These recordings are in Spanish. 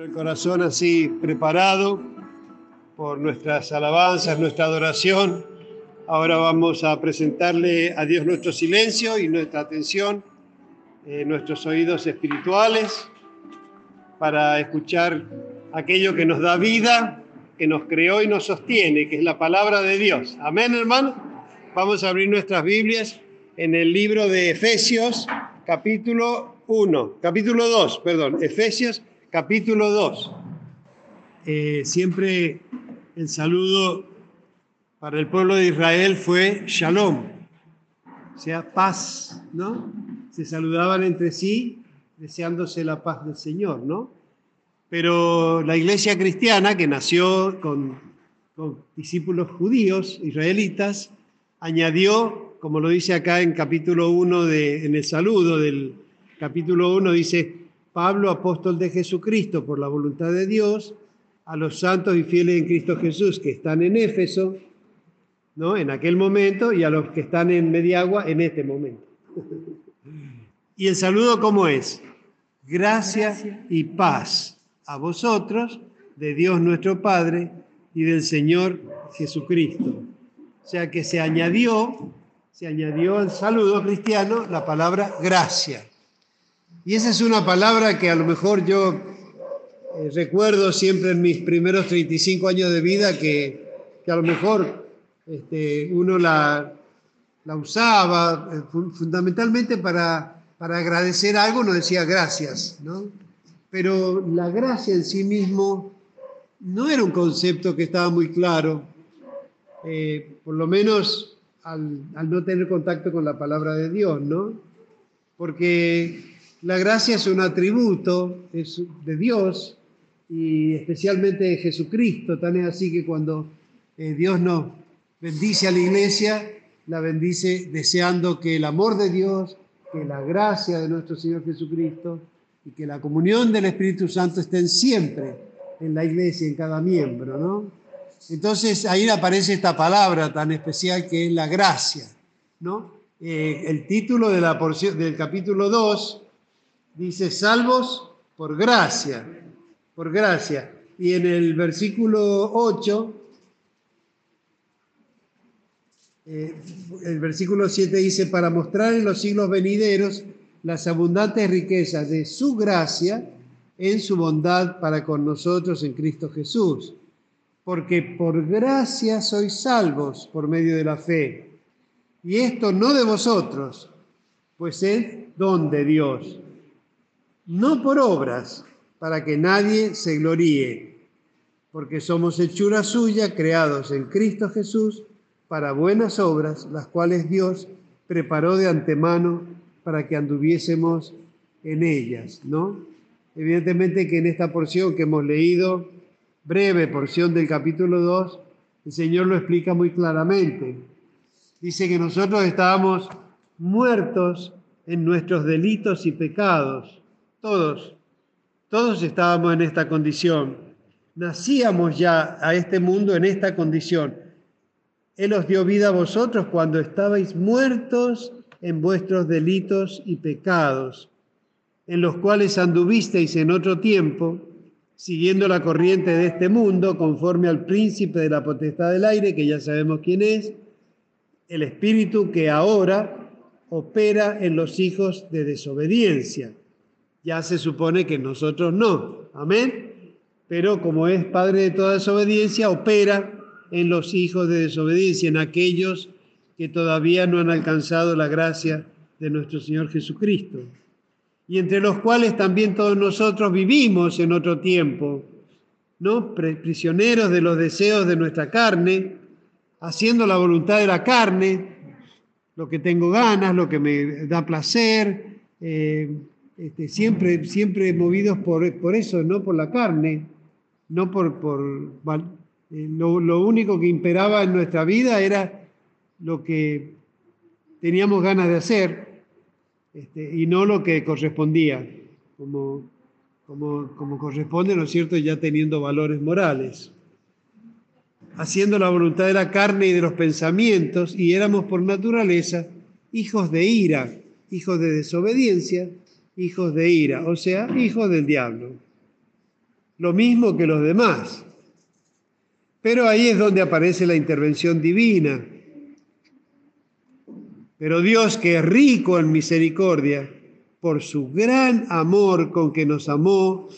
El corazón así preparado por nuestras alabanzas, nuestra adoración. Ahora vamos a presentarle a Dios nuestro silencio y nuestra atención, eh, nuestros oídos espirituales, para escuchar aquello que nos da vida, que nos creó y nos sostiene, que es la palabra de Dios. Amén, hermano. Vamos a abrir nuestras Biblias en el libro de Efesios, capítulo 1, capítulo 2, perdón, Efesios capítulo 2. Eh, siempre el saludo para el pueblo de Israel fue shalom, o sea, paz, ¿no? Se saludaban entre sí deseándose la paz del Señor, ¿no? Pero la iglesia cristiana, que nació con, discípulos judíos, israelitas, añadió, como lo dice acá en capítulo 1, de, en el saludo del capítulo 1, dice, Pablo, apóstol de Jesucristo por la voluntad de Dios, a los santos y fieles en Cristo Jesús que están en Éfeso, ¿no? En aquel momento y a los que están en Mediagua en este momento. y el saludo cómo es? Gracias y paz a vosotros de Dios nuestro Padre y del Señor Jesucristo. O sea que se añadió, se añadió al saludo cristiano la palabra gracia. Y esa es una palabra que a lo mejor yo eh, recuerdo siempre en mis primeros 35 años de vida que, a lo mejor este, uno la, la usaba eh, fundamentalmente para, para agradecer algo, no decía gracias, ¿no? Pero la gracia en sí mismo no era un concepto que estaba muy claro, eh, por lo menos al, al no tener contacto con la palabra de Dios, ¿no? Porque la gracia es un atributo de Dios y especialmente de Jesucristo. Tan es así que cuando eh, Dios nos bendice a la iglesia, la bendice deseando que el amor de Dios, que la gracia de nuestro Señor Jesucristo y que la comunión del Espíritu Santo estén siempre en la iglesia, en cada miembro, ¿no? Entonces ahí aparece esta palabra tan especial que es la gracia, ¿no? Eh, el título de la porción, del capítulo 2 dice salvos por gracia, por gracia. Y en el versículo 8, eh, el versículo 7 dice, para mostrar en los siglos venideros las abundantes riquezas de su gracia en su bondad para con nosotros en Cristo Jesús. Porque por gracia sois salvos por medio de la fe. Y esto no de vosotros, pues es don de Dios no por obras, para que nadie se gloríe, porque somos hechura suya, creados en Cristo Jesús, para buenas obras, las cuales Dios preparó de antemano para que anduviésemos en ellas, ¿no? Evidentemente que en esta porción que hemos leído, breve porción del capítulo 2, el Señor lo explica muy claramente. Dice que nosotros estábamos muertos en nuestros delitos y pecados, todos, todos estábamos en esta condición. Nacíamos ya a este mundo en esta condición. Él os dio vida a vosotros cuando estabais muertos en vuestros delitos y pecados, en los cuales anduvisteis en otro tiempo, siguiendo la corriente de este mundo, conforme al príncipe de la potestad del aire, que ya sabemos quién es, el espíritu que ahora opera en los hijos de desobediencia ya se supone que nosotros no. Amén. Pero como es Padre de toda desobediencia, opera en los hijos de desobediencia, en aquellos que todavía no han alcanzado la gracia de nuestro Señor Jesucristo. Y entre los cuales también todos nosotros vivimos en otro tiempo, ¿no? Prisioneros de los deseos de nuestra carne, haciendo la voluntad de la carne, lo que tengo ganas, lo que me da placer, eh, este, siempre, siempre movidos por, por, eso, no por la carne, no por... por eh, lo, único que imperaba en nuestra vida era lo que teníamos ganas de hacer este, y no lo que correspondía, como, como, como corresponde, ¿no es cierto?, ya teniendo valores morales haciendo la voluntad de la carne y de los pensamientos, y éramos por naturaleza hijos de ira, hijos de desobediencia, hijos de ira, o sea, hijos del diablo. lo mismo que los demás. Pero ahí es donde aparece la intervención divina. Pero Dios, que es rico en misericordia, por su gran amor con que nos amó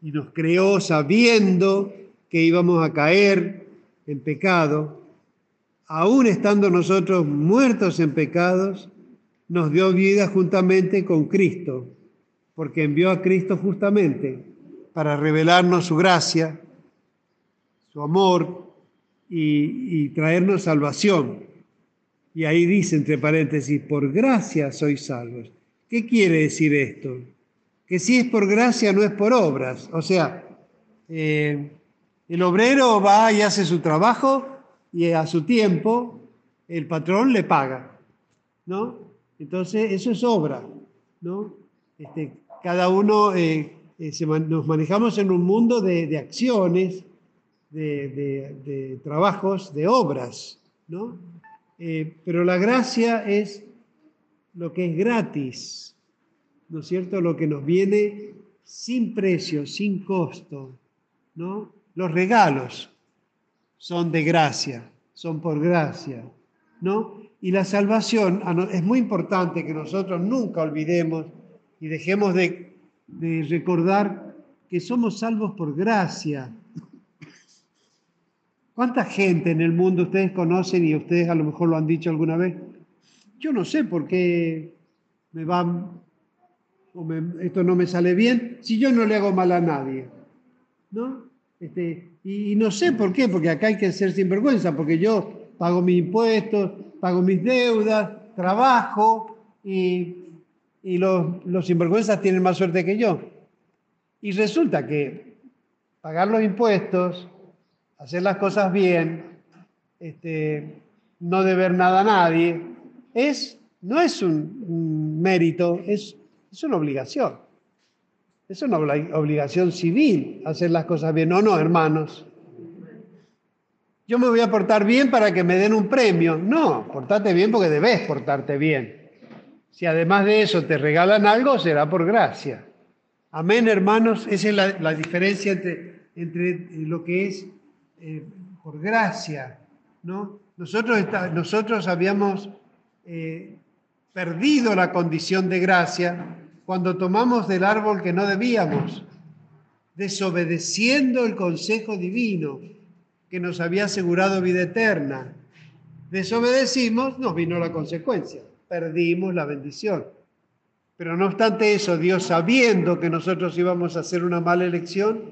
y nos creó sabiendo que íbamos a caer en pecado, aún estando nosotros muertos en pecados, nos dio vida juntamente con Cristo, porque envió a Cristo justamente para revelarnos su gracia, su amor y, traernos salvación. Y ahí dice entre paréntesis, por gracia sois salvos. ¿Qué quiere decir esto? Que si es por gracia no es por obras. O sea, eh, el obrero va y hace su trabajo y a su tiempo el patrón le paga, ¿no? Entonces eso es obra, ¿no? Este, cada uno eh, eh, nos manejamos en un mundo de, acciones, de, trabajos, de obras, ¿no? Eh, pero la gracia es lo que es gratis, ¿no es cierto? Lo que nos viene sin precio, sin costo, ¿no? Los regalos son de gracia, son por gracia, ¿no? Y la salvación, ah, es muy importante que nosotros nunca olvidemos y dejemos de, de recordar que somos salvos por gracia. ¿Cuánta gente en el mundo ustedes conocen y ustedes a lo mejor lo han dicho alguna vez? Yo no sé por qué me van, o esto no me sale bien, si yo no le hago mal a nadie. ¿No? Este, y, no sé por qué, porque acá hay que ser sinvergüenza, porque yo pago mis impuestos, pago mis deudas, trabajo y, los, los sinvergüenzas tienen más suerte que yo. Y resulta que pagar los impuestos, hacer las cosas bien, este, no deber nada a nadie, es, no es un, mérito, es, es una obligación. Es una obligación civil hacer las cosas bien. No, no, hermanos. Yo me voy a portar bien para que me den un premio. No, portate bien porque debes portarte bien. Si además de eso te regalan algo, será por gracia. Amén, hermanos. Esa es la, diferencia entre, entre, lo que es eh, por gracia. ¿no? Nosotros, nosotros habíamos eh, perdido la condición de gracia cuando tomamos del árbol que no debíamos, desobedeciendo el consejo divino que nos había asegurado vida eterna. Desobedecimos, nos vino la consecuencia, perdimos la bendición. Pero no obstante eso, Dios sabiendo que nosotros íbamos a hacer una mala elección,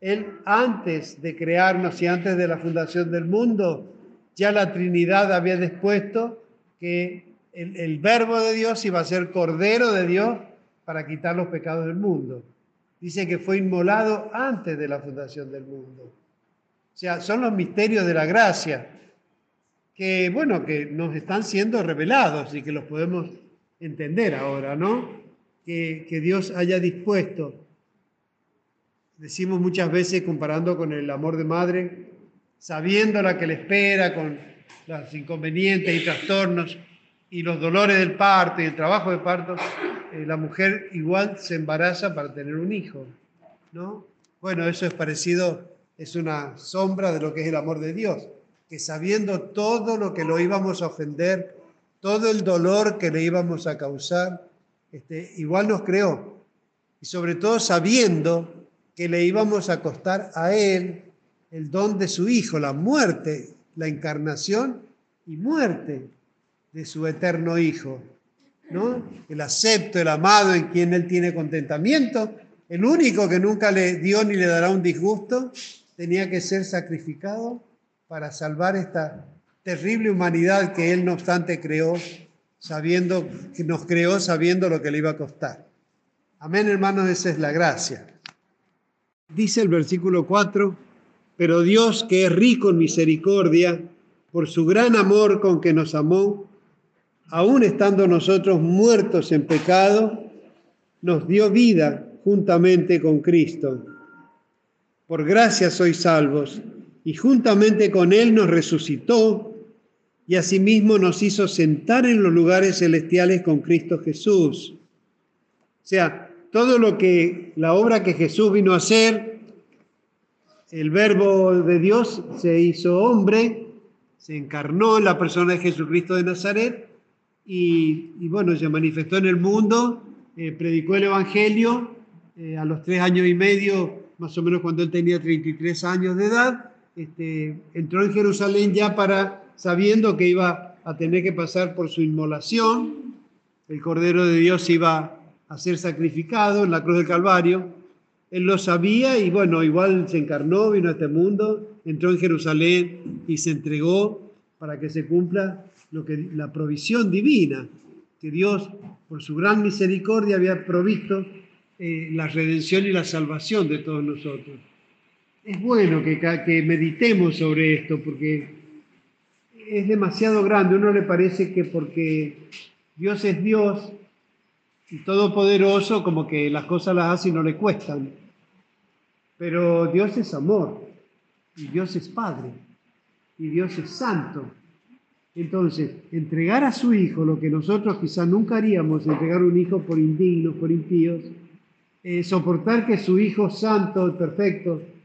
Él antes de crearnos y antes de la fundación del mundo, ya la Trinidad había dispuesto que el, verbo de Dios iba a ser Cordero de Dios para quitar los pecados del mundo. Dice que fue inmolado antes de la fundación del mundo. O sea, son los misterios de la gracia que, bueno, que nos están siendo revelados y que los podemos entender ahora, ¿no? Que, que Dios haya dispuesto. Decimos muchas veces, comparando con el amor de madre, sabiendo la que le espera, con los inconvenientes y trastornos y los dolores del parto y el trabajo de parto, eh, la mujer igual se embaraza para tener un hijo, ¿no? Bueno, eso es parecido, es una sombra de lo que es el amor de Dios, que sabiendo todo lo que lo íbamos a ofender, todo el dolor que le íbamos a causar, este, igual nos creó. Y sobre todo sabiendo que le íbamos a costar a Él el don de su Hijo, la muerte, la encarnación y muerte de su eterno Hijo. ¿no? El acepto, el amado en quien Él tiene contentamiento, el único que nunca le dio ni le dará un disgusto, tenía que ser sacrificado para salvar esta terrible humanidad que Él no obstante creó, sabiendo que nos creó sabiendo lo que le iba a costar. Amén, hermanos, esa es la gracia. Dice el versículo 4, pero Dios que es rico en misericordia, por su gran amor con que nos amó, aún estando nosotros muertos en pecado, nos dio vida juntamente con Cristo. Por gracia sois salvos, y juntamente con Él nos resucitó, y asimismo nos hizo sentar en los lugares celestiales con Cristo Jesús. O sea, todo lo que la obra que Jesús vino a hacer, el verbo de Dios se hizo hombre, se encarnó en la persona de Jesucristo de Nazaret y, bueno, se manifestó en el mundo, eh, predicó el Evangelio eh, a los tres años y medio, más o menos cuando él tenía 33 años de edad, este, entró en Jerusalén ya para, sabiendo que iba a tener que pasar por su inmolación, el Cordero de Dios iba a ser sacrificado en la cruz del Calvario, él lo sabía y bueno, igual se encarnó, vino a este mundo, entró en Jerusalén y se entregó para que se cumpla lo que, la provisión divina que Dios, por su gran misericordia, había provisto eh, la redención y la salvación de todos nosotros. Es bueno que, meditemos sobre esto porque es demasiado grande. Uno le parece que porque Dios es Dios y todopoderoso, como que las cosas las hace y no le cuestan. Pero Dios es amor, y Dios es Padre, y Dios es Santo. Entonces, entregar a su Hijo lo que nosotros quizás nunca haríamos, entregar un Hijo por indignos, por impíos, eh, soportar que su Hijo Santo y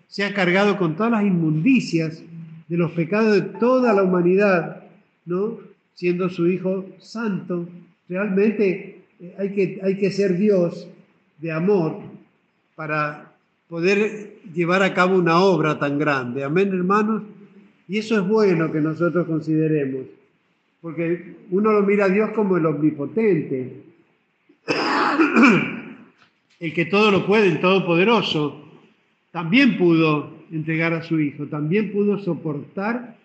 Perfecto sea cargado con todas las inmundicias de los pecados de toda la humanidad, ¿no? Siendo su Hijo Santo, realmente eh, hay que, hay que ser Dios de amor para poder llevar a cabo una obra tan grande. Amén, hermanos. Y eso es bueno que nosotros consideremos, porque uno lo mira a Dios como el omnipotente, el que todo lo puede, el todopoderoso. También pudo entregar a su Hijo, también pudo soportar,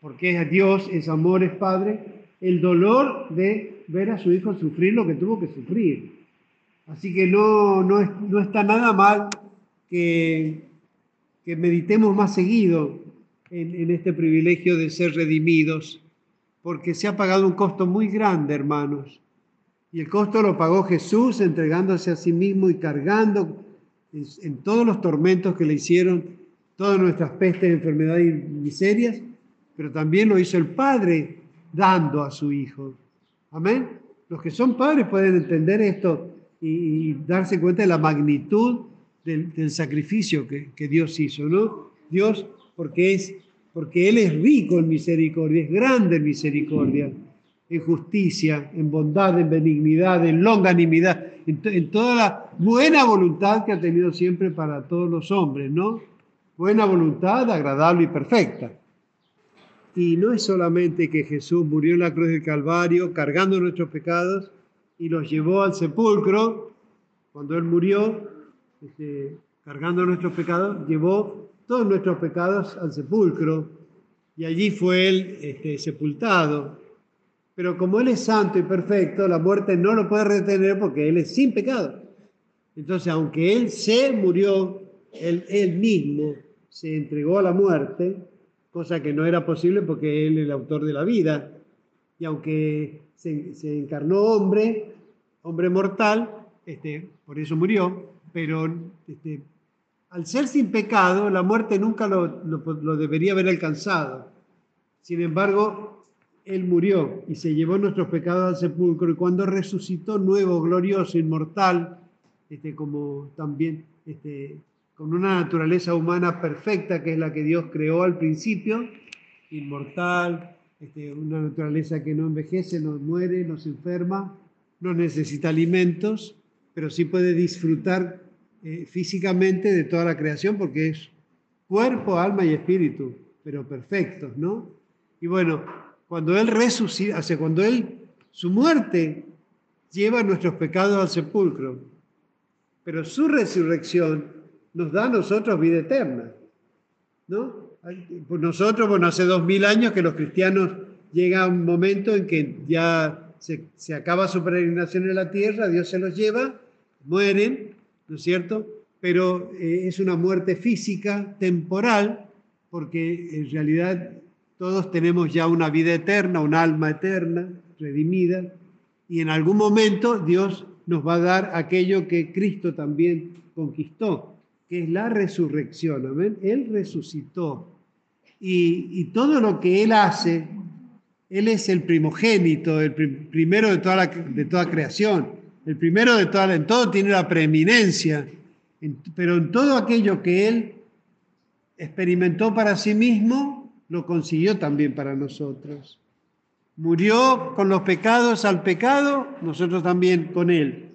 porque es Dios, es amor, es Padre, el dolor de ver a su Hijo sufrir lo que tuvo que sufrir. Así que no, no, no está nada mal que, meditemos más seguido en, este privilegio de ser redimidos, porque se ha pagado un costo muy grande, hermanos. Y el costo lo pagó Jesús entregándose a sí mismo y cargando en, todos los tormentos que le hicieron, todas nuestras pestes, enfermedades y miserias, pero también lo hizo el Padre dando a su Hijo. Amén. Los que son padres pueden entender esto y darse cuenta de la magnitud del, sacrificio que, Dios hizo, ¿no? Dios, porque, es, porque Él es rico en misericordia, es grande en misericordia, en justicia, en bondad, en benignidad, en longanimidad, en, toda la buena voluntad que ha tenido siempre para todos los hombres, ¿no? Buena voluntad, agradable y perfecta. Y no es solamente que Jesús murió en la cruz del Calvario cargando nuestros pecados y los llevó al sepulcro. Cuando Él murió, este, cargando nuestros pecados, llevó todos nuestros pecados al sepulcro y allí fue él este, sepultado. Pero como Él es santo y perfecto, la muerte no lo puede retener porque Él es sin pecado. Entonces, aunque Él se murió, Él, mismo se entregó a la muerte, cosa que no era posible porque Él es el autor de la vida. Y aunque se, encarnó hombre, hombre mortal, este, por eso murió, pero este, al ser sin pecado, la muerte nunca lo, lo, debería haber alcanzado. Sin embargo, Él murió y se llevó nuestros pecados al sepulcro y cuando resucitó nuevo, glorioso, inmortal, este, como también este, con una naturaleza humana perfecta que es la que Dios creó al principio, inmortal, este, una naturaleza que no envejece, no muere, no se enferma, no necesita alimentos, pero sí puede disfrutar eh, físicamente de toda la creación porque es cuerpo, alma y espíritu, pero perfectos, ¿no? Y bueno, cuando Él resucita, o cuando Él, su muerte lleva nuestros pecados al sepulcro, pero su resurrección nos da a nosotros vida eterna, ¿no? Pues nosotros, bueno, hace dos mil años que los cristianos llega un momento en que ya se, se acaba su peregrinación en la tierra, Dios se los lleva, mueren, ¿no es cierto? Pero eh, es una muerte física, temporal, porque en realidad todos tenemos ya una vida eterna, un alma eterna, redimida, y en algún momento Dios nos va a dar aquello que Cristo también conquistó, que es la resurrección. Amén. Él resucitó. Y, todo lo que Él hace, Él es el primogénito, el primero de toda, de toda creación el primero de todas, en todo tiene la preeminencia, pero en todo aquello que Él experimentó para sí mismo, lo consiguió también para nosotros. Murió con los pecados al pecado, nosotros también con él.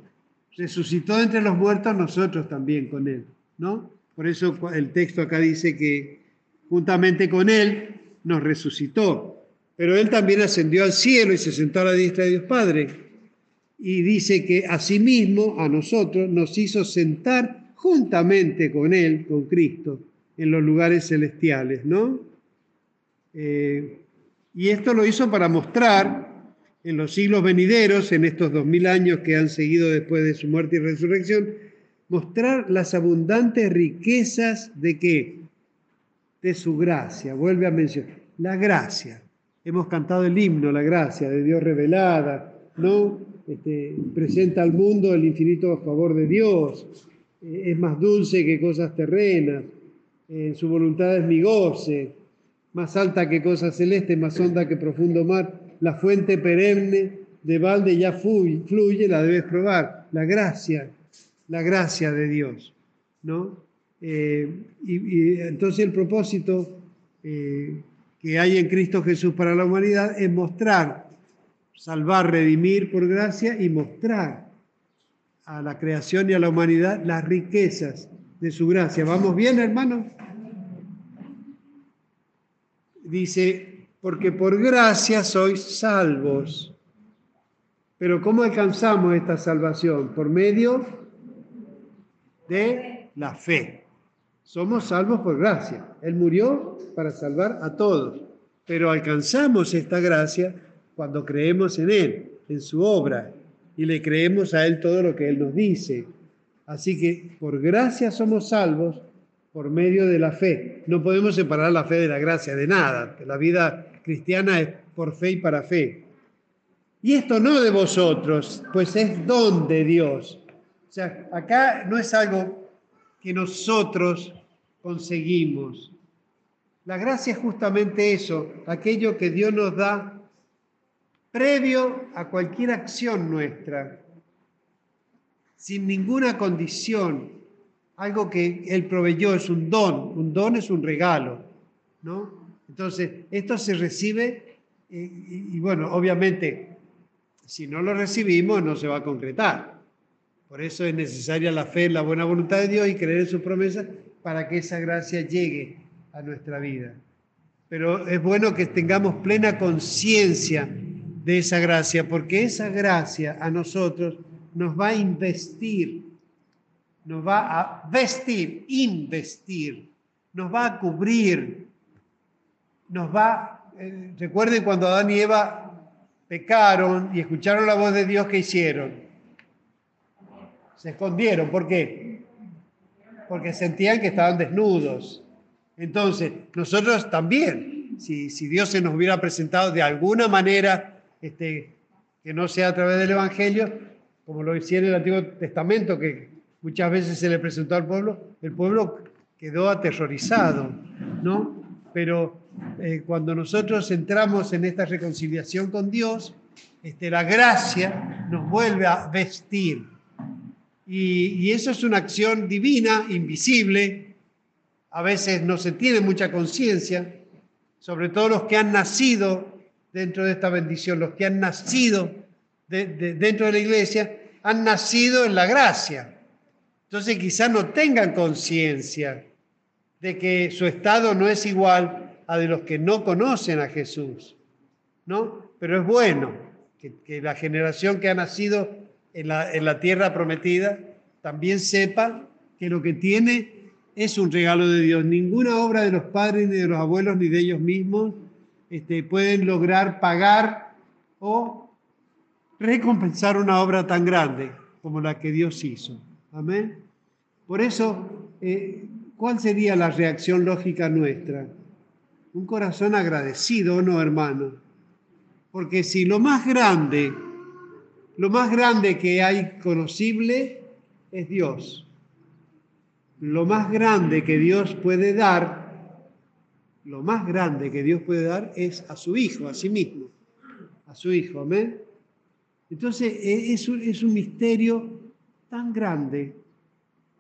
Resucitó entre los muertos, nosotros también con él, ¿no? Por eso el texto acá dice que juntamente con él nos resucitó. Pero él también ascendió al cielo y se sentó a la diestra de Dios Padre. Y dice que asimismo a nosotros nos hizo sentar juntamente con él, con Cristo, en los lugares celestiales, ¿no? Eh, y esto lo hizo para mostrar en los siglos venideros, en estos dos mil años que han seguido después de su muerte y resurrección, mostrar las abundantes riquezas de qué? De su gracia. Vuelve a mencionar, la gracia. Hemos cantado el himno, la gracia de Dios revelada, ¿no? Este, presenta al mundo el infinito favor de Dios, eh, es más dulce que cosas terrenas, en su voluntad es mi goce, más alta que cosas celestes, más honda que profundo mar, la fuente perenne de balde ya fluye, la debes probar, la gracia, la gracia de Dios, ¿no? Eh, y, entonces el propósito eh, que hay en Cristo Jesús para la humanidad es mostrar, salvar, redimir por gracia y mostrar a la creación y a la humanidad las riquezas de su gracia. ¿Vamos bien, hermanos? Dice, porque por gracia sois salvos. Pero ¿cómo alcanzamos esta salvación? Por medio de la fe. Somos salvos por gracia. Él murió para salvar a todos. Pero alcanzamos esta gracia cuando creemos en Él, en su obra, y le creemos a Él todo lo que Él nos dice. Así que por gracia somos salvos por medio de la fe. No podemos separar la fe de la gracia, de nada. La vida cristiana es por fe y para fe. Y esto no de vosotros, pues es don de Dios. O sea, acá no es algo que nosotros conseguimos. La gracia es justamente eso, aquello que Dios nos da previo a cualquier acción nuestra, sin ninguna condición, algo que Él proveyó, es un don, un don es un regalo, ¿no? Entonces, esto se recibe y, bueno, obviamente, si no lo recibimos no se va a concretar. Por eso es necesaria la fe la buena voluntad de Dios y creer en sus promesas para que esa gracia llegue a nuestra vida. Pero es bueno que tengamos plena conciencia de esa gracia, porque esa gracia a nosotros nos va a investir nos va a vestir, investir, nos va a cubrir, nos va, eh, recuerden cuando Adán y Eva pecaron y escucharon la voz de Dios, ¿qué hicieron? Se escondieron, ¿por qué? Porque sentían que estaban desnudos. Entonces, nosotros también, si, si Dios se nos hubiera presentado de alguna manera, este, que no sea a través del Evangelio, como lo hicieron en el Antiguo Testamento, que muchas veces se le presentó al pueblo, el pueblo quedó aterrorizado, ¿no? Pero eh, cuando nosotros entramos en esta reconciliación con Dios, este, la gracia nos vuelve a vestir. Y, y eso es una acción divina, invisible. A veces no se tiene mucha conciencia, sobre todo los que han nacido dentro de esta bendición, los que han nacido dentro de la iglesia, han nacido en la gracia. Entonces quizás no tengan conciencia de que su estado no es igual a de los que no conocen a Jesús, ¿no? Pero es bueno que, la generación que ha nacido en la, en la, tierra prometida también sepa que lo que tiene es un regalo de Dios. Ninguna obra de los padres, ni de los abuelos, ni de ellos mismos este, pueden lograr pagar o recompensar una obra tan grande como la que Dios hizo. Amén. Por eso, eh, ¿cuál sería la reacción lógica nuestra? Un corazón agradecido, ¿no, hermano? Porque si lo más grande, lo más grande que hay conocible es Dios. Lo más grande que Dios puede dar, lo más grande que Dios puede dar es a su Hijo, a sí mismo, a su Hijo, amén. Entonces e, es es un misterio tan grande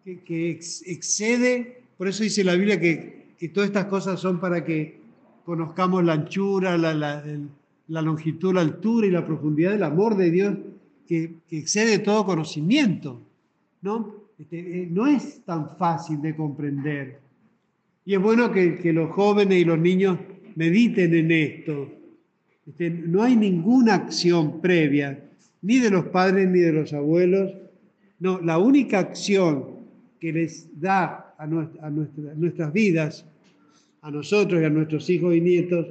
que, excede, por eso dice la Biblia que, todas estas cosas son para que conozcamos la anchura, la, longitud, la altura y la profundidad del amor de Dios que, excede todo conocimiento. ¿no? Este, eh, no es tan fácil de comprender. Y es bueno que, que los jóvenes y los niños mediten en esto. Este, no hay ninguna acción previa, ni de los padres ni de los abuelos. No, la única acción que les da a, nuestras vidas, a nosotros y a nuestros hijos y nietos,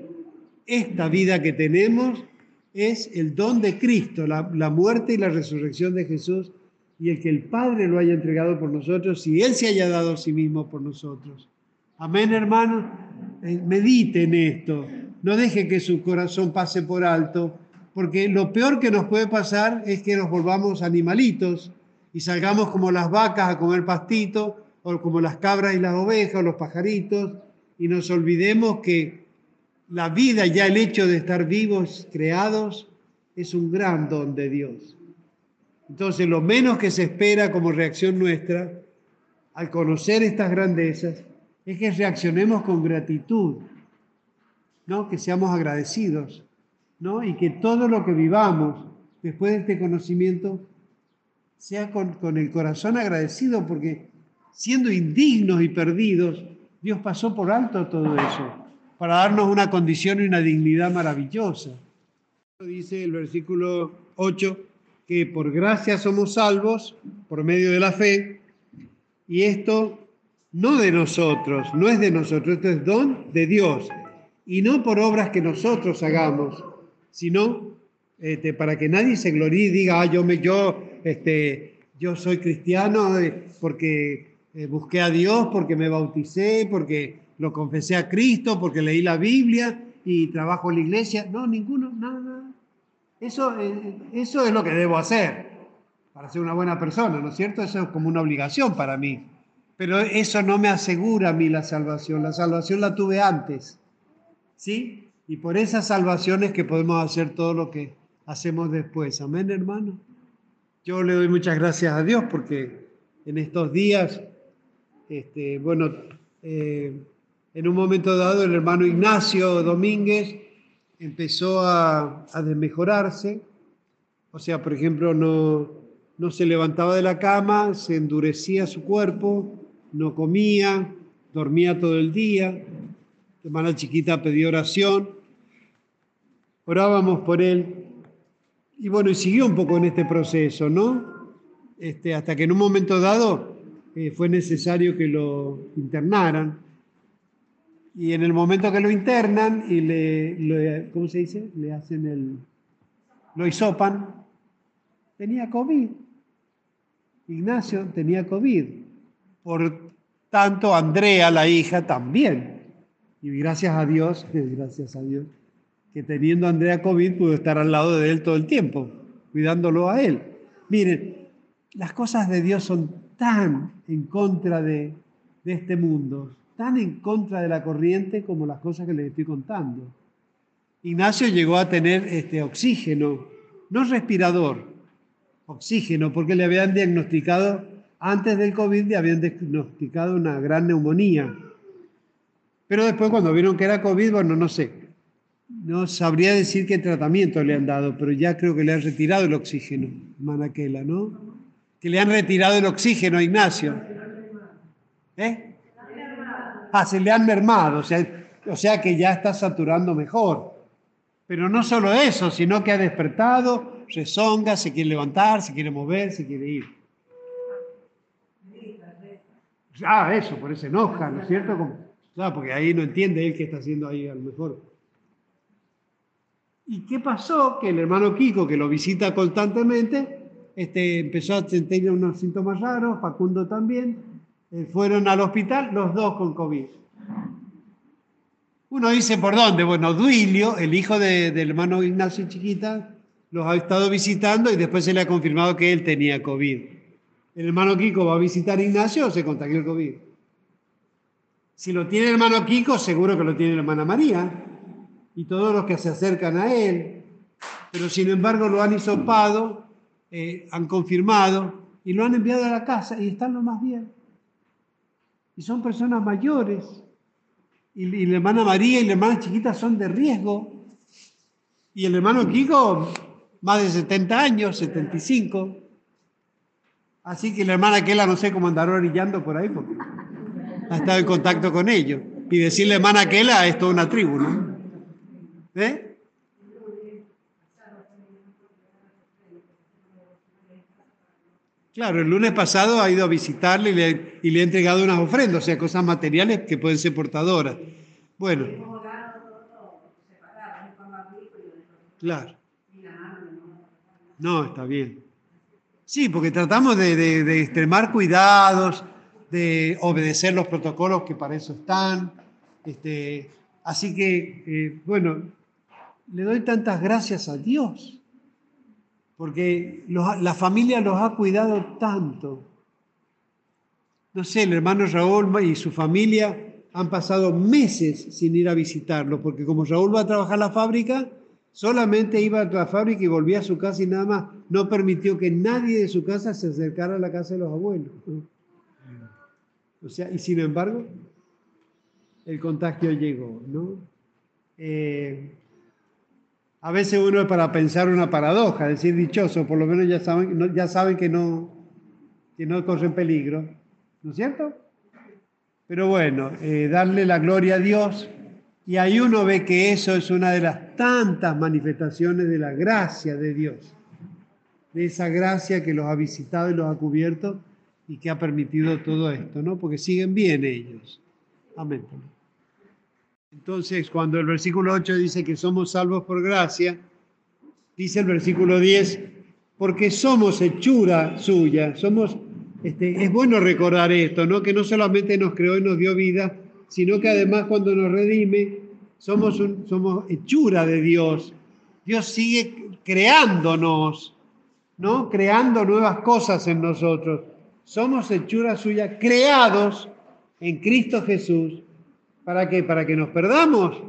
esta vida que tenemos es el don de Cristo, la, muerte y la resurrección de Jesús, y el que el Padre lo haya entregado por nosotros y Él se haya dado a sí mismo por nosotros. Amén, hermanos. Eh, medite en esto. No deje que su corazón pase por alto, porque lo peor que nos puede pasar es que nos volvamos animalitos y salgamos como las vacas a comer pastito, o como las cabras y las ovejas, o los pajaritos, y nos olvidemos que la vida, ya el hecho de estar vivos, creados, es un gran don de Dios. Entonces, lo menos que se espera como reacción nuestra al conocer estas grandezas es que reaccionemos con gratitud, ¿no? que seamos agradecidos, ¿no? y que todo lo que vivamos después de este conocimiento sea con, con el corazón agradecido, porque siendo indignos y perdidos, Dios pasó por alto todo eso, para darnos una condición y una dignidad maravillosa. Dice el versículo 8, que por gracia somos salvos por medio de la fe, y esto no de nosotros, no es de nosotros, esto es don de Dios, y no por obras que nosotros hagamos, sino este, para que nadie se gloríe y diga, ah, yo, me, yo, este, yo soy cristiano eh, porque eh, busqué a Dios, porque me bauticé, porque lo confesé a Cristo, porque leí la Biblia y trabajo en la iglesia. No, ninguno, nada. Eso, eh, eso es lo que debo hacer para ser una buena persona, ¿no es cierto? Eso es como una obligación para mí. Pero eso no me asegura a mí la salvación. La salvación la tuve antes. ¿Sí? Y por esas salvaciones que podemos hacer todo lo que hacemos después. Amén, hermano. Yo le doy muchas gracias a Dios porque en estos días, este, bueno, eh, en un momento dado el hermano Ignacio Domínguez empezó a, a desmejorarse. O sea, por ejemplo, no, no se levantaba de la cama, se endurecía su cuerpo, no comía, dormía todo el día. La hermana chiquita pidió oración, orábamos por él. Y bueno, y siguió un poco en este proceso, ¿no? Este, hasta que en un momento dado eh, fue necesario que lo internaran. Y en el momento que lo internan y le, ¿cómo se dice? Le hacen el, lo hisopan, tenía COVID. Ignacio tenía COVID. Por tanto, Andrea, la hija, también. Y gracias a Dios, gracias a Dios, que teniendo Andrea COVID pudo estar al lado de él todo el tiempo, cuidándolo a él. Miren, las cosas de Dios son tan en contra de, de este mundo, tan en contra de la corriente como las cosas que les estoy contando. Ignacio llegó a tener este oxígeno, no respirador, oxígeno, porque le habían diagnosticado antes del COVID le habían diagnosticado una gran neumonía. Pero después cuando vieron que era COVID, bueno, no sé, no sabría decir qué tratamiento le han dado, pero ya creo que le han retirado el oxígeno, Manaquela, ¿no? Que le han retirado el oxígeno a Ignacio. ¿Eh? Ah, se le han mermado, o sea, o sea que ya está saturando mejor. Pero no solo eso, sino que ha despertado, rezonga, se quiere levantar, se quiere mover, se quiere ir. Ah, eso, por eso enoja, ¿no es cierto? Claro, porque ahí no entiende él qué está haciendo ahí a lo mejor. ¿Y qué pasó? Que el hermano Kiko, que lo visita constantemente, este, empezó a tener unos síntomas raros, Facundo también, eh, fueron al hospital los dos con COVID. Uno dice, ¿por dónde? Bueno, Duilio, el hijo del hermano Ignacio Chiquita, los ha estado visitando y después se le ha confirmado que él tenía COVID el hermano Kiko va a visitar a Ignacio, se contagió el COVID. Si lo tiene el hermano Kiko, seguro que lo tiene la hermana María y todos los que se acercan a él. Pero sin embargo lo han hisopado, eh, han confirmado y lo han enviado a la casa y están lo más bien. Y son personas mayores. y, la hermana María y la hermana chiquita son de riesgo. Y el hermano Kiko, más de 70 años, 75. Así que la hermana Kela no sé cómo andará orillando por ahí porque ha estado en contacto con ellos. Y decirle hermana Kela es toda una tribu, ¿no? ¿Eh? Claro, el lunes pasado ha ido a visitarle y le, y le ha entregado unas ofrendas, o sea, cosas materiales que pueden ser portadoras. Bueno. Claro. No, está bien. Sí, porque tratamos de, extremar cuidados, de obedecer los protocolos que para eso están. Este, así que, eh, bueno, le doy tantas gracias a Dios porque la familia los ha cuidado tanto. No sé, el hermano Raúl y su familia han pasado meses sin ir a visitarlo, porque como Raúl va a trabajar la fábrica, solamente iba a la fábrica y volvía a su casa y nada más. No permitió que nadie de su casa se acercara a la casa de los abuelos. O sea, y sin embargo, el contagio llegó, ¿no? Eh, a veces uno es para pensar una paradoja, decir dichoso, por lo menos ya saben, ya saben que, no, que no corren peligro, ¿no es cierto? Pero bueno, eh, darle la gloria a Dios y ahí uno ve que eso es una de las tantas manifestaciones de la gracia de Dios, de esa gracia que los ha visitado y los ha cubierto y que ha permitido todo esto, ¿no? Porque siguen bien ellos. Amén. Entonces, cuando el versículo 8 dice que somos salvos por gracia, dice el versículo 10, porque somos hechura suya, somos, este, es bueno recordar esto, ¿no? Que no solamente nos creó y nos dio vida, sino que además cuando nos redime, somos, somos hechura de Dios. Dios sigue creándonos, ¿no? Creando nuevas cosas en nosotros. Somos hechura suya, creados en Cristo Jesús ¿Para qué? ¿Para que nos perdamos?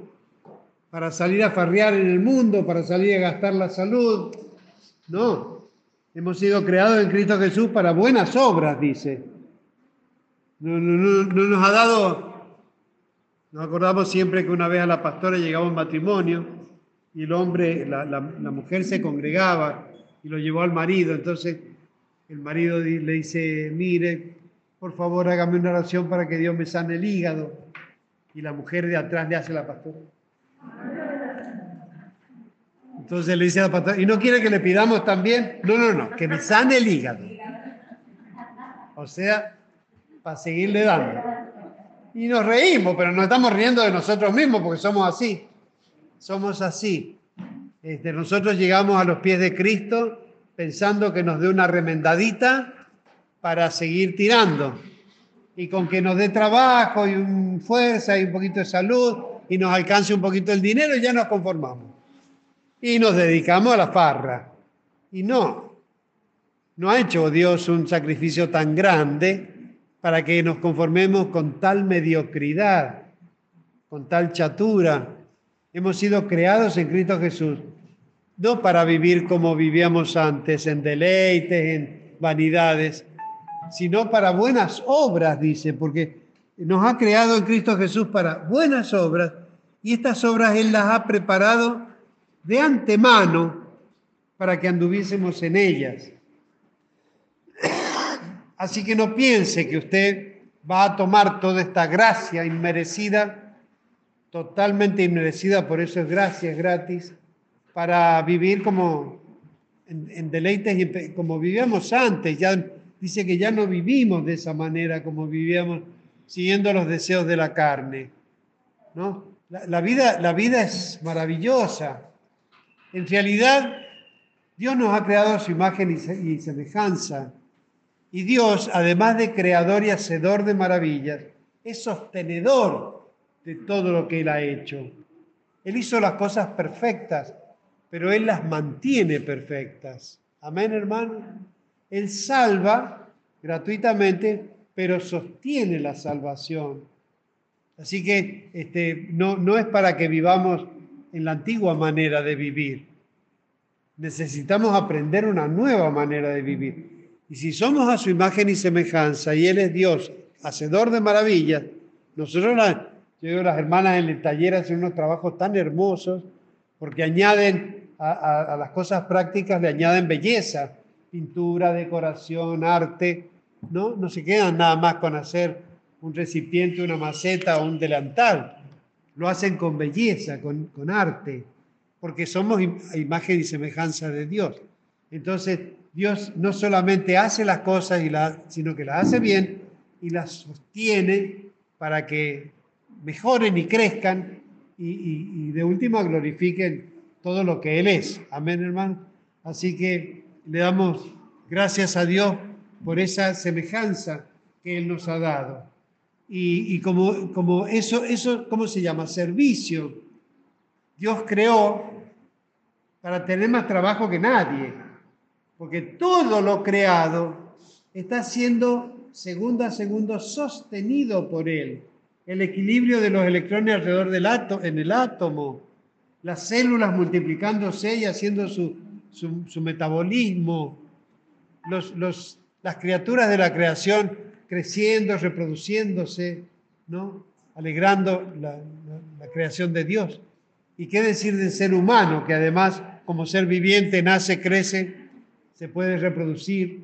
¿Para salir a farrear en el mundo? ¿Para salir a gastar la salud? No. Hemos sido creados en Cristo Jesús para buenas obras, dice. No, nos ha dado, nos acordamos siempre que una vez a la pastora llegaba un matrimonio y el hombre, la, la mujer se congregaba y lo llevó al marido. Entonces el marido le dice, mire, por favor hágame una oración para que Dios me sane el hígado y la mujer de atrás le hace la pastora. Entonces le dice a la pastora, ¿y no quiere que le pidamos también? No, no, no, que me sane el hígado. O sea, para seguirle dando. Y nos reímos, pero nos estamos riendo de nosotros mismos porque somos así. Somos así. Este, nosotros llegamos a los pies de Cristo pensando que nos dé una remendadita para seguir tirando y con que nos dé trabajo y fuerza y un poquito de salud y nos alcance un poquito el dinero, ya nos conformamos. Y nos dedicamos a la farra. Y no, no ha hecho Dios un sacrificio tan grande para que nos conformemos con tal mediocridad, con tal chatura. Hemos sido creados en Cristo Jesús, no para vivir como vivíamos antes, en deleites, en vanidades, sino para buenas obras, dice, porque nos ha creado en Cristo Jesús para buenas obras y estas obras Él las ha preparado de antemano para que anduviésemos en ellas. Así que no piense que usted va a tomar toda esta gracia inmerecida, totalmente inmerecida, por eso es gracia, gratis, para vivir como en, en deleites, como vivíamos antes, ya dice que ya no vivimos de esa manera como vivíamos siguiendo los deseos de la carne. ¿no? La, vida, la vida es maravillosa. En realidad, Dios nos ha creado a su imagen y, semejanza. Y Dios, además de creador y hacedor de maravillas, es sostenedor de todo lo que Él ha hecho. Él hizo las cosas perfectas, pero Él las mantiene perfectas. Amén, hermano. Él salva gratuitamente, pero sostiene la salvación. Así que este, no, no es para que vivamos en la antigua manera de vivir. Necesitamos aprender una nueva manera de vivir. Y si somos a su imagen y semejanza y Él es Dios, hacedor de maravillas, nosotros Yo digo, las hermanas en el taller hacen unos trabajos tan hermosos porque añaden a, las cosas prácticas, le añaden belleza, pintura, decoración, arte, ¿no? No se quedan nada más con hacer un recipiente, una maceta o un delantal. Lo hacen con belleza, con, con arte, porque somos imagen y semejanza de Dios. Entonces, Dios no solamente hace las cosas, sino que las hace bien y las sostiene para que mejoren y crezcan y, de última glorifiquen todo lo que Él es. Amén, hermano. Así que le damos gracias a Dios por esa semejanza que Él nos ha dado. Y, como, como eso, eso, ¿cómo se llama? Servicio. Dios creó para tener más trabajo que nadie porque todo lo creado está siendo segundo a segundo sostenido por él. El equilibrio de los electrones alrededor del átomo, en el átomo, las células multiplicándose y haciendo su, su, metabolismo, los, los, las criaturas de la creación creciendo, reproduciéndose, ¿no? alegrando la, la creación de Dios. ¿Y qué decir del ser humano, que además como ser viviente nace, crece se puede reproducir,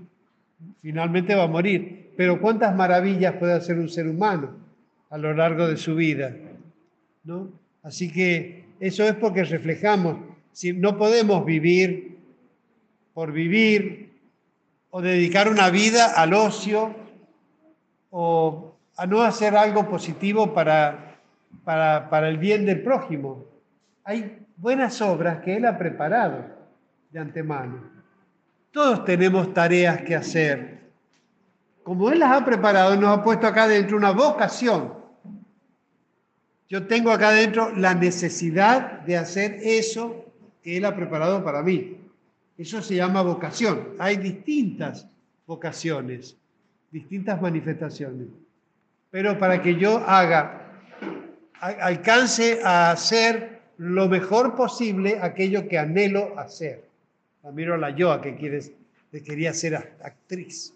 finalmente va a morir. Pero ¿cuántas maravillas puede hacer un ser humano a lo largo de su vida? ¿No? Así que eso es porque reflejamos. Si no podemos vivir por vivir o dedicar una vida al ocio o a no hacer algo positivo para, para, para el bien del prójimo. Hay buenas obras que Él ha preparado de antemano. Todos tenemos tareas que hacer. Como Él las ha preparado, nos ha puesto acá dentro una vocación. Yo tengo acá dentro la necesidad de hacer eso que Él ha preparado para mí. Eso se llama vocación. Hay distintas vocaciones, distintas manifestaciones. Pero para que yo haga, alcance a hacer lo mejor posible aquello que anhelo hacer. Miro a la Yoa que, que quería ser actriz.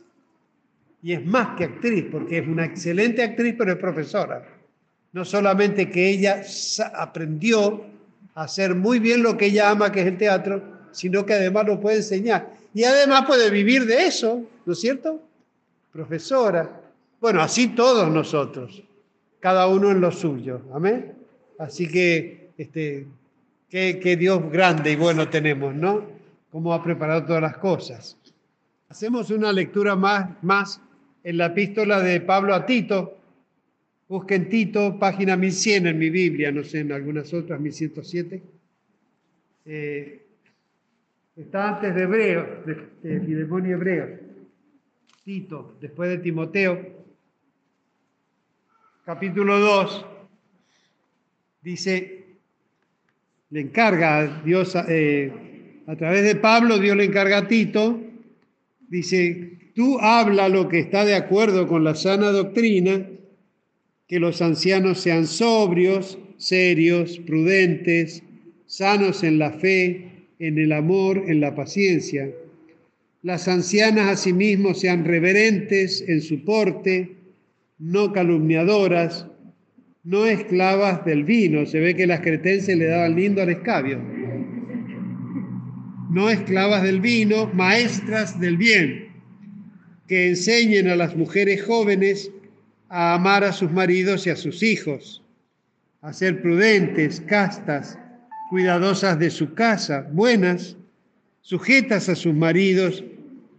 Y es más que actriz, porque es una excelente actriz, pero es profesora. No solamente que ella aprendió a hacer muy bien lo que ella ama, que es el teatro, sino que además lo puede enseñar. Y además puede vivir de eso, ¿no es cierto? Profesora. Bueno, así todos nosotros, cada uno en lo suyo. Amén. Así que, este, qué Dios grande y bueno tenemos, ¿no? cómo ha preparado todas las cosas. Hacemos una lectura más, más en la epístola de Pablo a Tito. Busquen Tito, página 1100 en mi Biblia, no sé, en algunas otras, 1107. Eh, está antes de Hebreo, de, de y Hebreo. Tito, después de Timoteo, capítulo 2, dice, le encarga a Dios, eh, a través de Pablo, Dios le encarga a Tito, dice, tú habla lo que está de acuerdo con la sana doctrina, que los ancianos sean sobrios, serios, prudentes, sanos en la fe, en el amor, en la paciencia. Las ancianas asimismo sean reverentes en su porte, no calumniadoras, no esclavas del vino. Se ve que las cretenses le daban lindo al escabio no esclavas del vino, maestras del bien, que enseñen a las mujeres jóvenes a amar a sus maridos y a sus hijos, a ser prudentes, castas, cuidadosas de su casa, buenas, sujetas a sus maridos,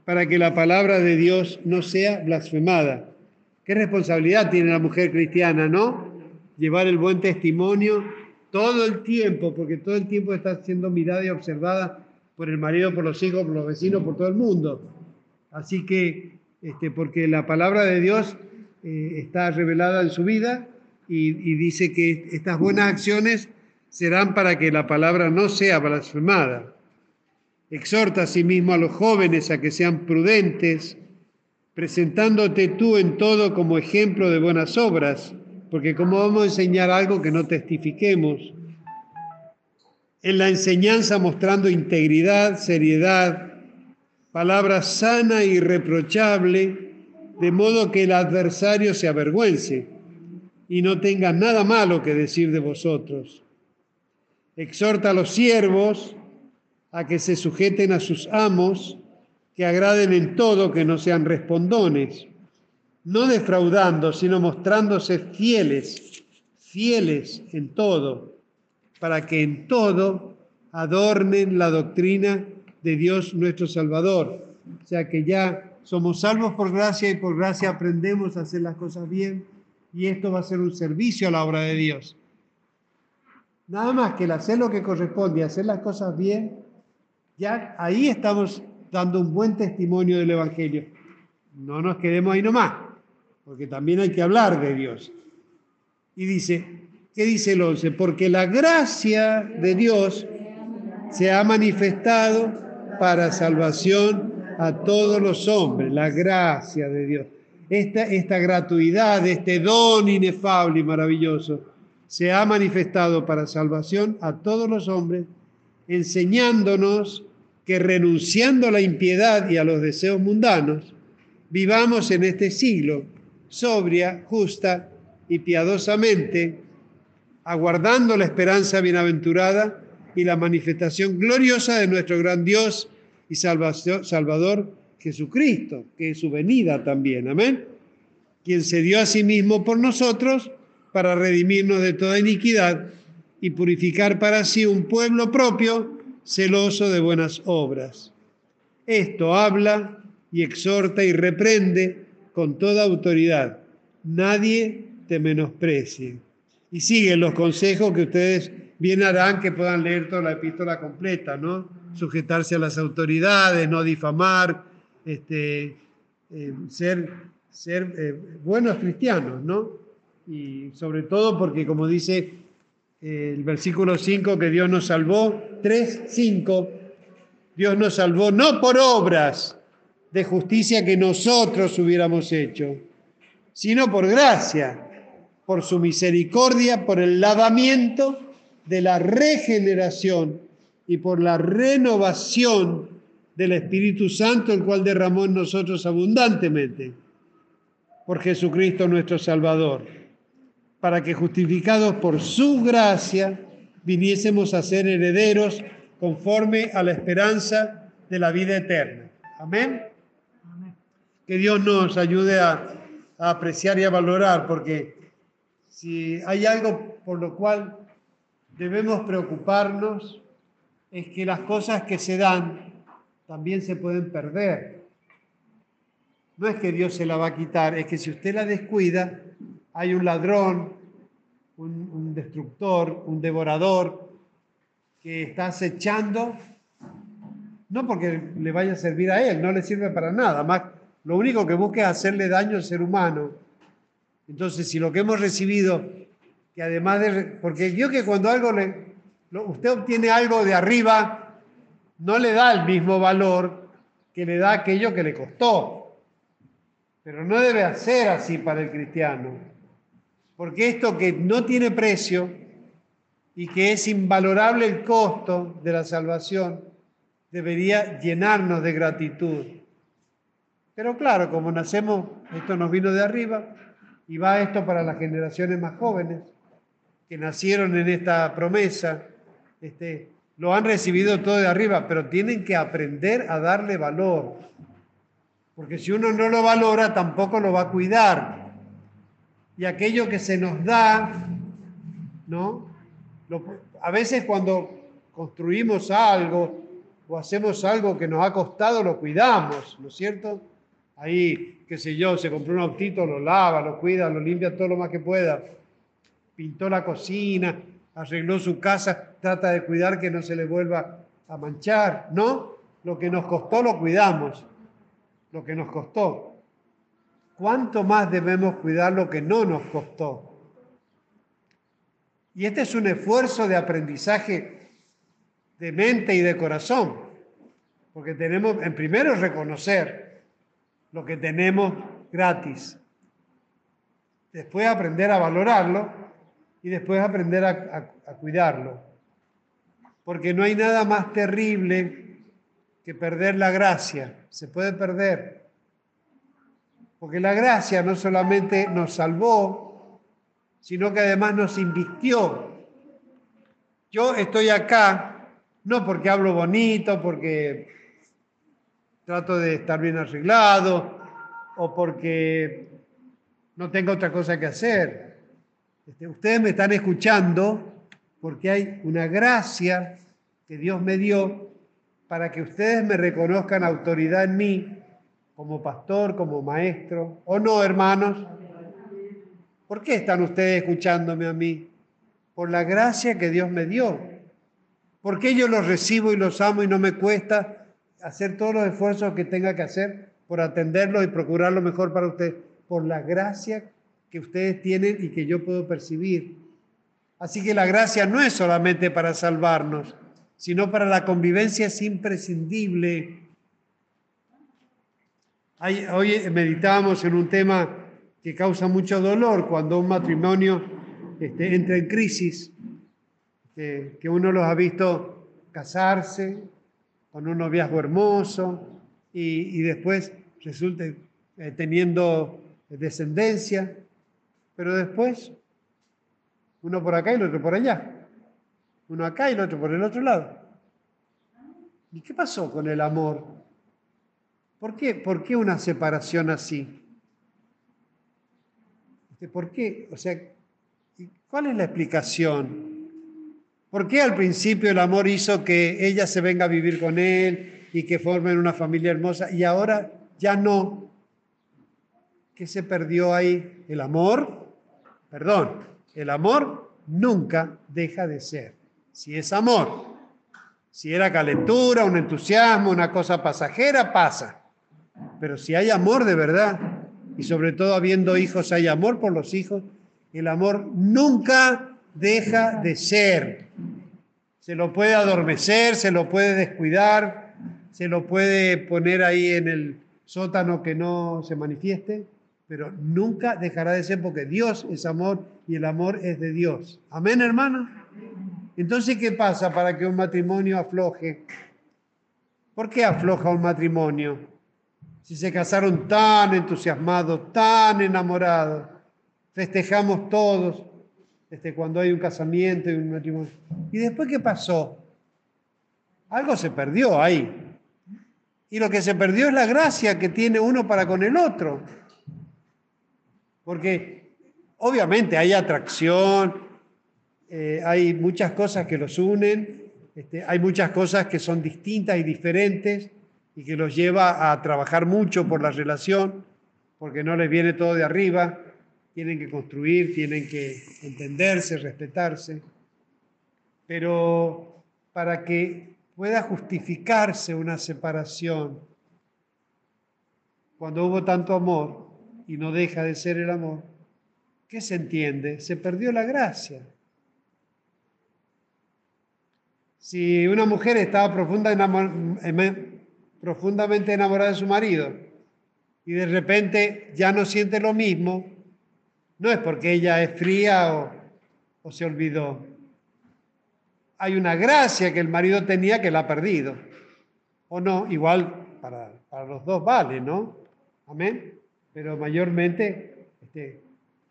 para que la palabra de Dios no sea blasfemada. ¿Qué responsabilidad tiene la mujer cristiana, no? Llevar el buen testimonio todo el tiempo, porque todo el tiempo está siendo mirada y observada por el marido, por los hijos, por los vecinos, por todo el mundo. Así que, este, porque la palabra de Dios eh, está revelada en su vida y, dice que estas buenas acciones serán para que la palabra no sea blasfemada. Exhorta asimismo a los jóvenes a que sean prudentes, presentándote tú en todo como ejemplo de buenas obras, porque como vamos a enseñar algo que no testifiquemos, en la enseñanza mostrando integridad, seriedad, palabra sana y irreprochable, de modo que el adversario se avergüence. y no tenga nada malo que decir de vosotros. Exhorta a los siervos a que se sujeten a sus amos, que agraden en todo, que no sean respondones, no defraudando, sino mostrándose fieles, fieles en todo, para que en todo adornen la doctrina de Dios nuestro Salvador. O sea que ya somos salvos por gracia y por gracia aprendemos a hacer las cosas bien y esto va a ser un servicio a la obra de Dios. Nada más que el hacer lo que corresponde, hacer las cosas bien, ya ahí estamos dando un buen testimonio del Evangelio. No nos quedemos ahí nomás, porque también hay que hablar de Dios. Y dice, ¿qué dice el 11? Porque la gracia de Dios se ha manifestado para salvación a todos los hombres, la gracia de Dios. Esta, esta gratuidad, este don inefable y maravilloso, se ha manifestado para salvación a todos los hombres, enseñándonos que renunciando a la impiedad y a los deseos mundanos, vivamos en este siglo sobria, justa y piadosamente, aguardando la esperanza bienaventurada y la manifestación gloriosa de nuestro gran Dios y Salvador Jesucristo, que es su venida también. Amén. Quien se dio a sí mismo por nosotros para redimirnos de toda iniquidad y purificar para sí un pueblo propio celoso de buenas obras. Esto habla y exhorta y reprende con toda autoridad. Nadie te menosprecie. Y siguen los consejos que ustedes bien harán que puedan leer toda la epístola completa, ¿no? Sujetarse a las autoridades, no difamar, este, eh, ser, ser eh, buenos cristianos, ¿no? Y sobre todo porque, como dice eh, el versículo 5, que Dios nos salvó, 3, 5, Dios nos salvó no por obras de justicia que nosotros hubiéramos hecho, sino por gracia, por su misericordia, por el lavamiento de la regeneración y por la renovación del Espíritu Santo, el cual derramó en nosotros abundantemente, por Jesucristo nuestro Salvador, para que justificados por su gracia viniésemos a ser herederos conforme a la esperanza de la vida eterna. Amén. Que Dios nos ayude a, a apreciar y a valorar, porque si hay algo por lo cual debemos preocuparnos, es que las cosas que se dan también se pueden perder. No es que Dios se la va a quitar, es que si usted la descuida, hay un ladrón, un, destructor, un devorador que está acechando, no porque le vaya a servir a él, no le sirve para nada, más lo único que busca es hacerle daño al ser humano. Entonces, si lo que hemos recibido, que además de... Porque yo que cuando algo le... Usted obtiene algo de arriba, no le da el mismo valor que le da aquello que le costó. Pero no debe ser así para el cristiano, porque esto que no tiene precio y que es invalorable el costo de la salvación, debería llenarnos de gratitud. Pero claro, como nacemos, esto nos vino de arriba y va esto para las generaciones más jóvenes que nacieron en esta promesa. Este, lo han recibido todo de arriba, pero tienen que aprender a darle valor. Porque si uno no lo valora, tampoco lo va a cuidar. Y aquello que se nos da, ¿no? a veces cuando construimos algo o hacemos algo que nos ha costado, lo cuidamos, ¿no es cierto? Ahí, qué sé yo, se compró un autito, lo lava, lo cuida, lo limpia todo lo más que pueda. Pintó la cocina, arregló su casa, trata de cuidar que no se le vuelva a manchar, ¿no? Lo que nos costó lo cuidamos, lo que nos costó. ¿Cuánto más debemos cuidar lo que no nos costó? Y este es un esfuerzo de aprendizaje de mente y de corazón, porque tenemos, en primero, reconocer lo que tenemos gratis, después aprender a valorarlo y después aprender a, cuidarlo. Porque no hay nada más terrible que perder la gracia. Se puede perder. Porque la gracia no solamente nos salvó, sino que además nos invistió. Yo estoy acá no porque hablo bonito, porque trato de estar bien arreglado o porque no tengo otra cosa que hacer. Este, ustedes me están escuchando porque hay una gracia que Dios me dio para que ustedes me reconozcan autoridad en mí como pastor, como maestro, ¿o no, hermanos? ¿Por qué están ustedes escuchándome a mí? Por la gracia que Dios me dio. Porque yo los recibo y los amo y no me cuesta hacer todos los esfuerzos que tenga que hacer por atenderlos y procurar lo mejor para ustedes. Por la gracia que ustedes tienen y que yo puedo percibir. Así que la gracia no es solamente para salvarnos, sino para la convivencia es imprescindible hoy meditábamos en un tema que causa mucho dolor cuando un matrimonio este, entra en crisis, que, uno los ha visto casarse con un noviazgo hermoso y, después resulta eh, teniendo descendencia, pero después uno por acá y el otro por allá, uno acá y el otro por el otro lado. ¿Y qué pasó con el amor? ¿Por qué, ¿Por qué una separación así? Este, ¿Por qué? O sea, ¿cuál es la explicación? ¿Por qué al principio el amor hizo que ella se venga a vivir con él y que formen una familia hermosa y ahora ya no? ¿Qué se perdió ahí? ¿El amor? Perdón, el amor nunca deja de ser. Si es amor, si era calentura, un entusiasmo, una cosa pasajera, pasa. Pero si hay amor de verdad, y sobre todo habiendo hijos, hay amor por los hijos, el amor nunca deja de ser. Se lo puede adormecer, se lo puede descuidar, se lo puede poner ahí en el sótano que no se manifieste, pero nunca dejará de ser porque Dios es amor y el amor es de Dios. Amén, hermano. Entonces, ¿qué pasa para que un matrimonio afloje? ¿Por qué afloja un matrimonio? Si se casaron tan entusiasmados, tan enamorados, festejamos todos este, cuando hay un casamiento y un matrimonio. ¿Y después qué pasó? Algo se perdió ahí. Y lo que se perdió es la gracia que tiene uno para con el otro. Porque obviamente hay atracción, eh, hay muchas cosas que los unen, este, hay muchas cosas que son distintas y diferentes, y que los lleva a trabajar mucho por la relación, porque no les viene todo de arriba, tienen que construir, tienen que entenderse, respetarse, pero para que pueda justificarse una separación, cuando hubo tanto amor y no deja de ser el amor, ¿qué se entiende? Se perdió la gracia. Si una mujer estaba profunda profundamente enamorada de su marido y de repente ya no siente lo mismo, no es porque ella es fría o, se olvidó. Hay una gracia que el marido tenía que la ha perdido. O no, igual para, los dos vale, ¿no? Amén. Pero mayormente este,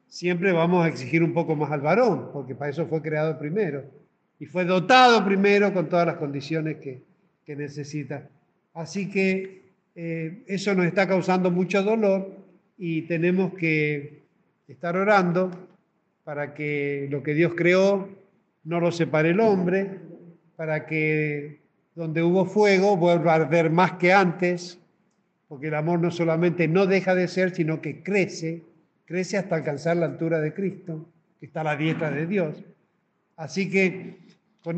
siempre vamos a exigir un poco más al varón, porque para eso fue creado primero. Y fue dotado primero con todas las condiciones que, que necesita. Así que eh, eso nos está causando mucho dolor y tenemos que estar orando para que lo que Dios creó no lo separe el hombre, para que donde hubo fuego vuelva a arder más que antes, porque el amor no solamente no deja de ser, sino que crece, crece hasta alcanzar la altura de Cristo, que está a la dieta de Dios. Así que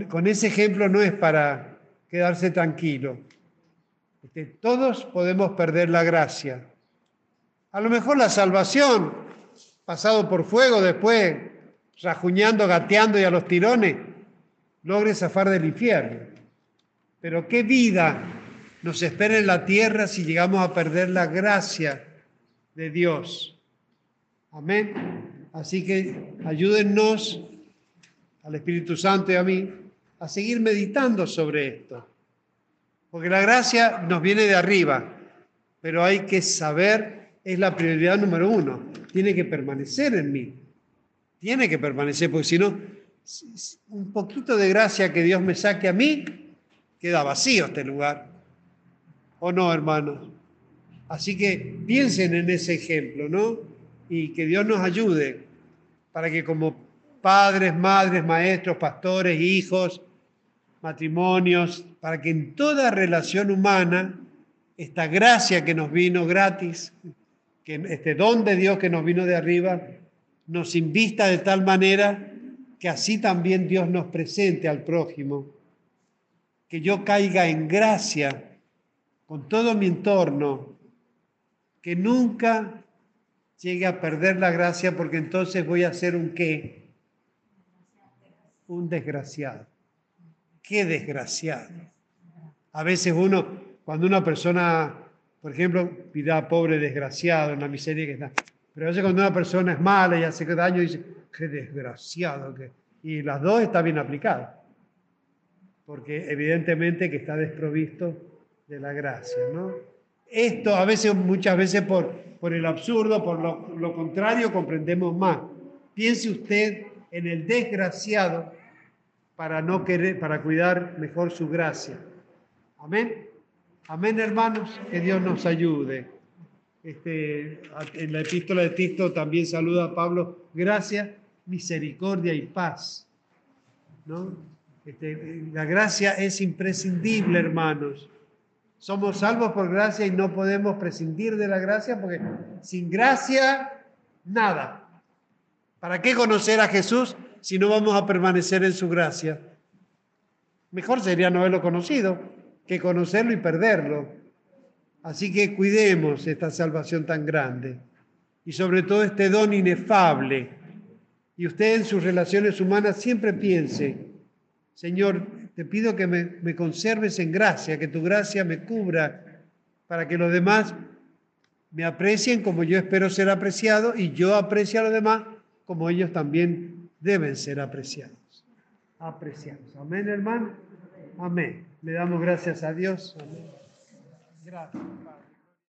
con ese ejemplo no es para quedarse tranquilo, este, todos podemos perder la gracia. A lo mejor la salvación, pasado por fuego después, rajuñando, gateando y a los tirones, logre zafar del infierno. Pero qué vida nos espera en la tierra si llegamos a perder la gracia de Dios. Amén. Así que ayúdennos al Espíritu Santo y a mí a seguir meditando sobre esto. Porque la gracia nos viene de arriba, pero hay que saber, es la prioridad número uno, tiene que permanecer en mí, Tiene que permanecer, porque si no, un poquito de gracia que Dios me saque a mí, queda vacío este lugar. ¿O no, hermanos? Así que piensen en ese ejemplo, ¿no? Y que Dios nos ayude para que como padres, madres, maestros, pastores, hijos, matrimonios, para que en toda relación humana, esta gracia que nos vino gratis, que este don de Dios que nos vino de arriba, nos invista de tal manera que así también Dios nos presente al prójimo, que yo caiga en gracia con todo mi entorno, que nunca llegue a perder la gracia porque entonces voy a ser un qué? Un desgraciado. Qué desgraciado. A veces uno, cuando una persona, por ejemplo, pida pobre desgraciado en la miseria que está, pero a veces cuando una persona es mala y hace daño, dice, qué desgraciado que... Y las dos está bien aplicadas, porque evidentemente que está desprovisto de la gracia, ¿no? Esto a veces, muchas veces por, por el absurdo, por lo, lo contrario, comprendemos más. Piense usted en el desgraciado para no querer, para cuidar mejor su gracia. Amén. Amén, hermanos. Que Dios nos ayude. Este, en la epístola de Tito también saluda a Pablo. Gracias misericordia y paz. ¿no? Este, la gracia es imprescindible, hermanos. Somos salvos por gracia y no podemos prescindir de la gracia porque sin gracia, nada. ¿Para qué conocer a Jesús si no vamos a permanecer en su gracia? Mejor sería no haberlo conocido que conocerlo y perderlo. Así que cuidemos esta salvación tan grande y sobre todo este don inefable y usted en sus relaciones humanas siempre piense, Señor, te pido que me, conserves en gracia, que tu gracia me cubra, para que los demás me aprecien como yo espero ser apreciado y yo aprecie a los demás como ellos también deben ser apreciados. Apreciados. Amén, hermano. Amén. Le damos gracias a Dios. Amén. Gracias.